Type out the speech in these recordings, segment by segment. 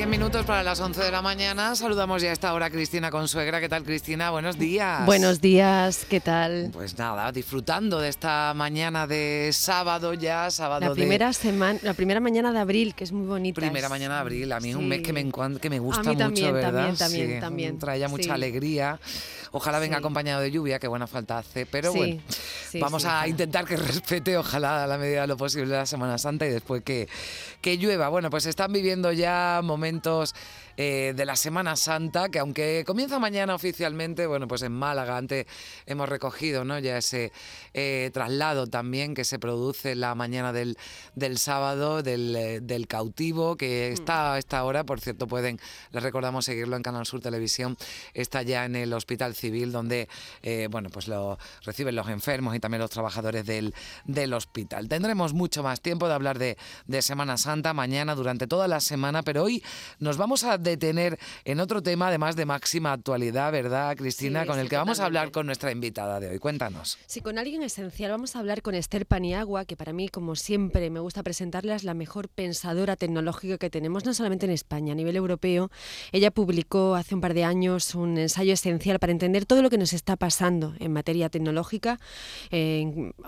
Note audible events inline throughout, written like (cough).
Diez minutos para las 11 de la mañana. Saludamos ya a esta hora Cristina Consuegra. ¿Qué tal, Cristina? Buenos días. Buenos días, ¿qué tal? Pues nada, disfrutando de esta mañana de sábado ya, sábado la primera semana, la primera mañana de abril, que es muy bonita. Primera mañana de abril, a mí es un mes que me, que me gusta a mí también, mucho, ¿verdad? También, también, también. Trae ya mucha alegría. Ojalá venga acompañado de lluvia, que buena falta hace. Pero bueno, vamos a intentar que (laughs) respete, ojalá a la medida de lo posible, la Semana Santa y después que, que llueva. Bueno, pues están viviendo ya momentos momentos eh, de la Semana Santa, que aunque comienza mañana oficialmente, bueno, pues en Málaga antes hemos recogido ¿no? ya ese eh, traslado también que se produce la mañana del, del sábado del, eh, del, cautivo, que mm. está a esta hora, por cierto, pueden, les recordamos seguirlo en Canal Sur Televisión, está ya en el Hospital Civil, donde, bueno, pues lo reciben los enfermos y también los trabajadores del, del hospital. Tendremos mucho más tiempo de hablar de, de Semana Santa mañana, durante toda la semana, pero hoy nos vamos a tener en otro tema, además de máxima actualidad, ¿verdad, Cristina? con el que vamos a hablar con nuestra invitada de hoy. Cuéntanos. Sí, con alguien esencial. Vamos a hablar con Esther Paniagua, que para mí, como siempre, me gusta presentarla, es la mejor pensadora tecnológica que tenemos, no solamente en España, a nivel europeo. Ella publicó hace un par de años un ensayo esencial para entender todo lo que nos está pasando en materia tecnológica,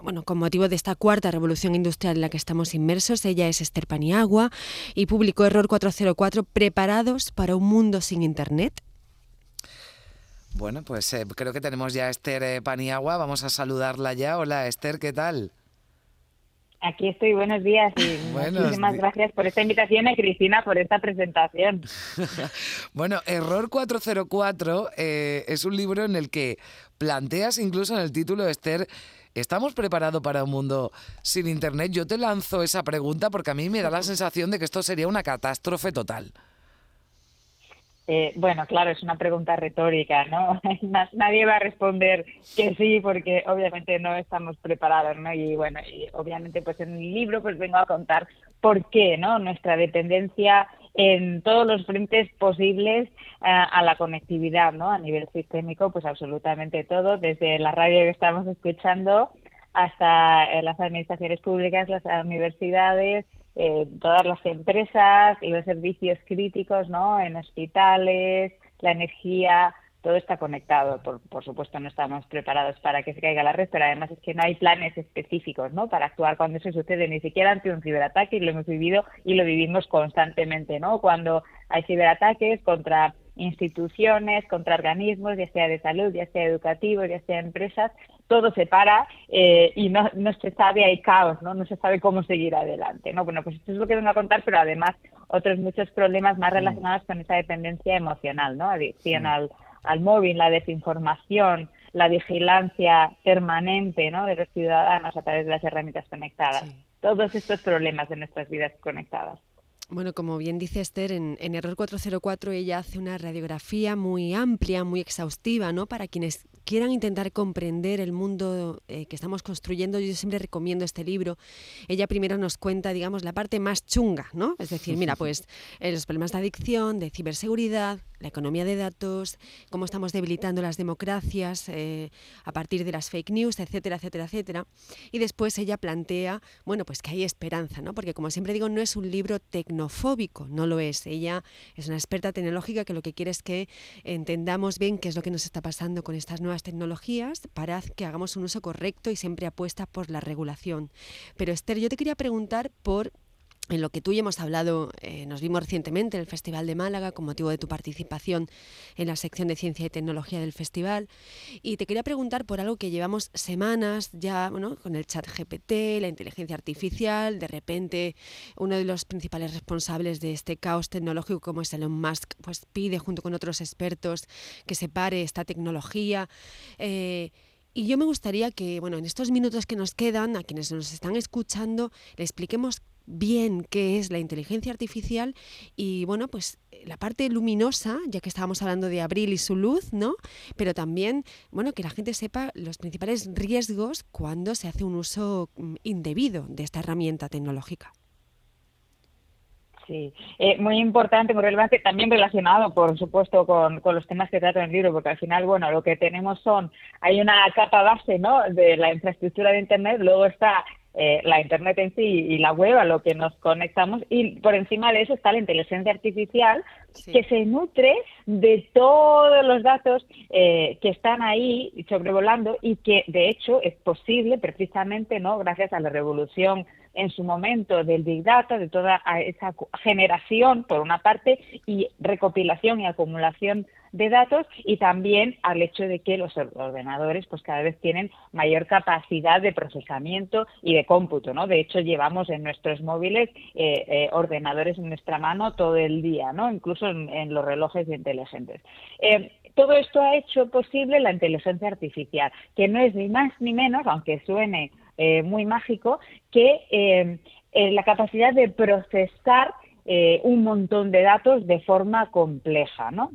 bueno, con motivo de esta cuarta revolución industrial en la que estamos inmersos. Ella es Esther Paniagua y publicó Error 404, preparados para un mundo sin Internet? Bueno, pues eh, creo que tenemos ya a Esther eh, Paniagua. Vamos a saludarla ya. Hola, Esther, ¿qué tal? Aquí estoy, buenos días y (laughs) muchísimas gracias por esta invitación y Cristina por esta presentación. (laughs) bueno, Error 404 eh, es un libro en el que planteas incluso en el título, Esther, ¿estamos preparados para un mundo sin Internet? Yo te lanzo esa pregunta porque a mí me da la (laughs) sensación de que esto sería una catástrofe total. Eh, bueno, claro, es una pregunta retórica, ¿no? (laughs) Nadie va a responder que sí, porque obviamente no estamos preparados, ¿no? Y bueno, y obviamente, pues en el libro, pues vengo a contar por qué, ¿no? Nuestra dependencia en todos los frentes posibles eh, a la conectividad, ¿no? A nivel sistémico, pues absolutamente todo, desde la radio que estamos escuchando hasta eh, las administraciones públicas, las universidades, eh, todas las empresas y los servicios críticos, ¿no? En hospitales, la energía, todo está conectado. Por, por, supuesto, no estamos preparados para que se caiga la red, pero además es que no hay planes específicos, ¿no? Para actuar cuando eso sucede, ni siquiera ante un ciberataque, y lo hemos vivido y lo vivimos constantemente, ¿no? Cuando hay ciberataques contra instituciones, contra organismos, ya sea de salud, ya sea educativos, ya sea empresas, todo se para eh, y no, no se sabe, hay caos, ¿no? No se sabe cómo seguir adelante, ¿no? Bueno, pues esto es lo que vengo a contar, pero además otros muchos problemas más relacionados con esa dependencia emocional, ¿no? Adicción al, al móvil, la desinformación, la vigilancia permanente, ¿no? De los ciudadanos a través de las herramientas conectadas. Todos estos problemas de nuestras vidas conectadas. Bueno, como bien dice Esther, en, Error 404 ella hace una radiografía muy amplia, muy exhaustiva, ¿no? Para quienes quieran intentar comprender el mundo eh, que estamos construyendo, yo siempre recomiendo este libro. Ella primero nos cuenta, digamos, la parte más chunga, ¿no? Es decir, mira, (laughs) pues eh, los problemas de adicción, de ciberseguridad, la economía de datos, cómo estamos debilitando las democracias eh, a partir de las fake news, etcétera, etcétera, etcétera. Y después ella plantea, bueno, pues que hay esperanza, ¿no? Porque como siempre digo, no es un libro tecnofóbico, no lo es. Ella es una experta tecnológica que lo que quiere es que entendamos bien qué es lo que nos está pasando con estas nuevas tecnologías para que hagamos un uso correcto y siempre apuesta por la regulación. Pero Esther, yo te quería preguntar por en lo que tú y hemos hablado, eh, nos vimos recientemente en el Festival de Málaga con motivo de tu participación en la sección de Ciencia y Tecnología del festival. Y te quería preguntar por algo que llevamos semanas ya bueno, con el chat GPT, la inteligencia artificial. De repente, uno de los principales responsables de este caos tecnológico, como es Elon Musk, pues pide junto con otros expertos que se pare esta tecnología. Eh, y yo me gustaría que, bueno, en estos minutos que nos quedan, a quienes nos están escuchando, le expliquemos bien qué es la inteligencia artificial y bueno, pues la parte luminosa, ya que estábamos hablando de abril y su luz, ¿no? Pero también, bueno, que la gente sepa los principales riesgos cuando se hace un uso mm, indebido de esta herramienta tecnológica. Sí, eh, muy importante, muy relevante, también relacionado, por supuesto, con, con, los temas que trata en el libro, porque al final, bueno, lo que tenemos son, hay una capa base, ¿no?, de la infraestructura de Internet, luego está eh, la Internet en sí y la web a lo que nos conectamos y por encima de eso está la inteligencia artificial que se nutre de todos los datos eh, que están ahí sobrevolando y que de hecho es posible precisamente no gracias a la revolución en su momento del Big Data, de toda esa generación, por una parte, y recopilación y acumulación de datos y también al hecho de que los ordenadores pues cada vez tienen mayor capacidad de procesamiento y de cómputo, ¿no? De hecho llevamos en nuestros móviles eh, eh, ordenadores en nuestra mano todo el día, ¿no? Incluso en, los relojes inteligentes. Eh, todo esto ha hecho posible la inteligencia artificial, que no es ni más ni menos, aunque suene eh, muy mágico, que eh, eh, la capacidad de procesar un montón de datos de forma compleja, ¿no?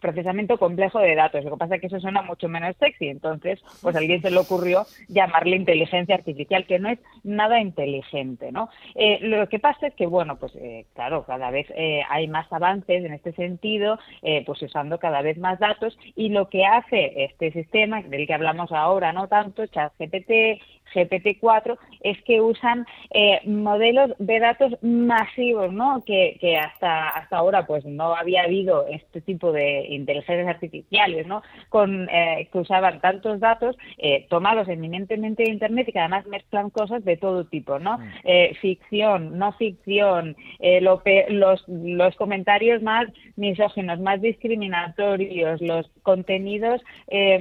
procesamiento complejo de datos. Lo que pasa es que eso suena mucho menos sexy. Entonces, pues a alguien se le ocurrió llamarle inteligencia artificial, que no es nada inteligente, ¿no? Eh, lo que pasa es que, bueno, pues eh, claro, cada vez eh, hay más avances en este sentido, pues usando cada vez más datos y lo que hace este sistema, del que hablamos ahora, no tanto, ChatGPT, GPT-4 es que usan eh, modelos de datos masivos, ¿no? Que, que, hasta hasta ahora pues no había habido este tipo de inteligencias artificiales, ¿no? Con eh, que usaban tantos datos eh, tomados eminentemente de internet y que además mezclan cosas de todo tipo, ¿no? Mm. ficción, no ficción, lo, los los comentarios más misóginos, más discriminatorios, los contenidos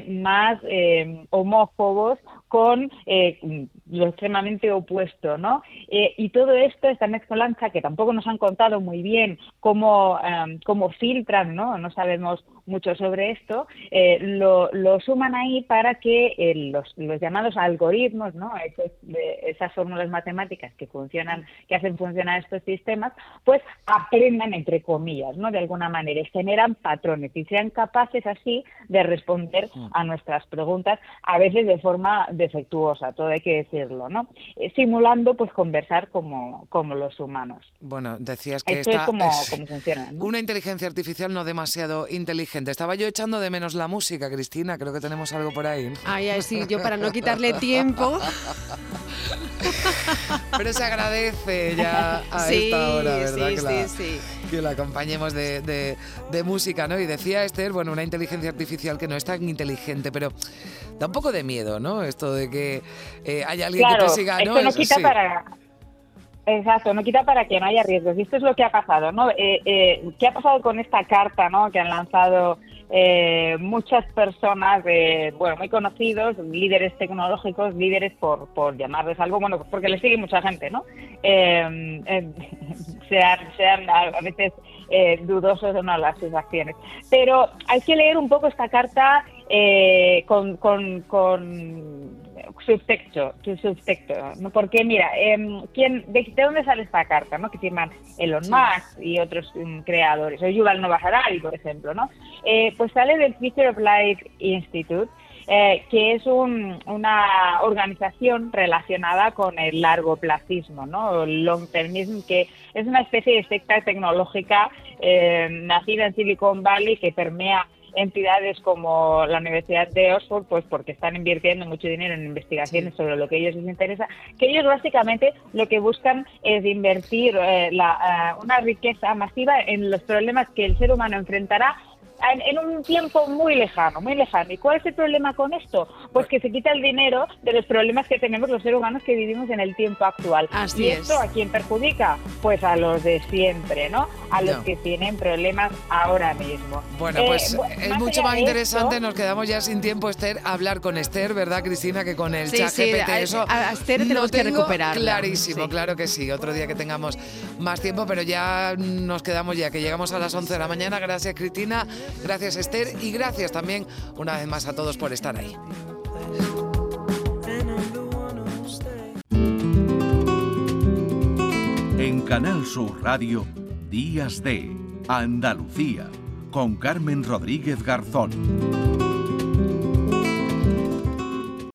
más homófobos con eh, lo extremadamente opuesto, ¿no? Eh, y todo esto, esta mezcolanza que tampoco nos han contado muy bien cómo, eh, cómo filtran, ¿no? No sabemos mucho sobre esto, eh, lo, suman ahí para que eh, los, los, llamados algoritmos, ¿no? esas fórmulas matemáticas que funcionan, que hacen funcionar estos sistemas, pues aprendan entre comillas, ¿no? De alguna manera, y generan patrones y sean capaces así de responder a nuestras preguntas, a veces de forma defectuosa, todo hay que decirlo, ¿no? Eh, simulando pues conversar como, como los humanos. Bueno, decías que esta es como, funciona. Una inteligencia artificial no demasiado inteligente estaba yo echando de menos la música, Cristina. Creo que tenemos algo por ahí. Ay, ay, sí, yo para no quitarle (laughs) tiempo. Pero se agradece ya a esta hora, ¿verdad? Sí, que, la, sí, que la acompañemos de, de, música, ¿no? Y decía Esther, bueno, una inteligencia artificial que no es tan inteligente, pero da un poco de miedo, ¿no? Esto de que eh, haya alguien que te siga. ¿no? no quita para Exacto, no quita para que no haya riesgos. Y esto es lo que ha pasado, ¿no? Eh, eh, ¿Qué ha pasado con esta carta, ¿no? Que han lanzado eh, muchas personas, bueno, muy conocidos, líderes tecnológicos, líderes por, por llamarles algo, bueno, porque les sigue mucha gente, ¿no? (laughs) sean, sean a veces dudosos o no las sus acciones. Pero hay que leer un poco esta carta con, con, con subtexto, subtexto, ¿no? Porque mira, eh, ¿quién, de, dónde sale esta carta, no? Que firman Elon Musk y otros um, creadores, o Yuval Noah Harari, por ejemplo, ¿no? Eh, pues sale del Future of Life Institute, eh, que es un, una organización relacionada con el largo placismo, ¿no? El long termism, que es una especie de secta tecnológica eh, nacida en Silicon Valley que permea entidades como la Universidad de Oxford, pues porque están invirtiendo mucho dinero en investigaciones sobre lo que a ellos les interesa, que ellos básicamente lo que buscan es invertir eh, la, eh, una riqueza masiva en los problemas que el ser humano enfrentará en, un tiempo muy lejano, muy lejano. ¿Y cuál es el problema con esto? Pues que se quita el dinero de los problemas que tenemos los seres humanos que vivimos en el tiempo actual. Así ¿Y esto a quién perjudica? Pues a los de siempre, ¿no? A los que tienen problemas ahora mismo. Bueno, pues eh, es mucho más interesante, nos quedamos ya sin tiempo, Esther, hablar con Esther, ¿verdad, Cristina? Que con el chat GPT, eso a, Esther tenemos que recuperar. Clarísimo, claro que sí. Otro día que tengamos más tiempo, pero ya nos quedamos ya, que llegamos a las 11 de la mañana. Gracias, Cristina. Gracias Esther y gracias también una vez más a todos por estar ahí. Canal Sur Radio, Días de Andalucía, con Carmen Rodríguez Garzón.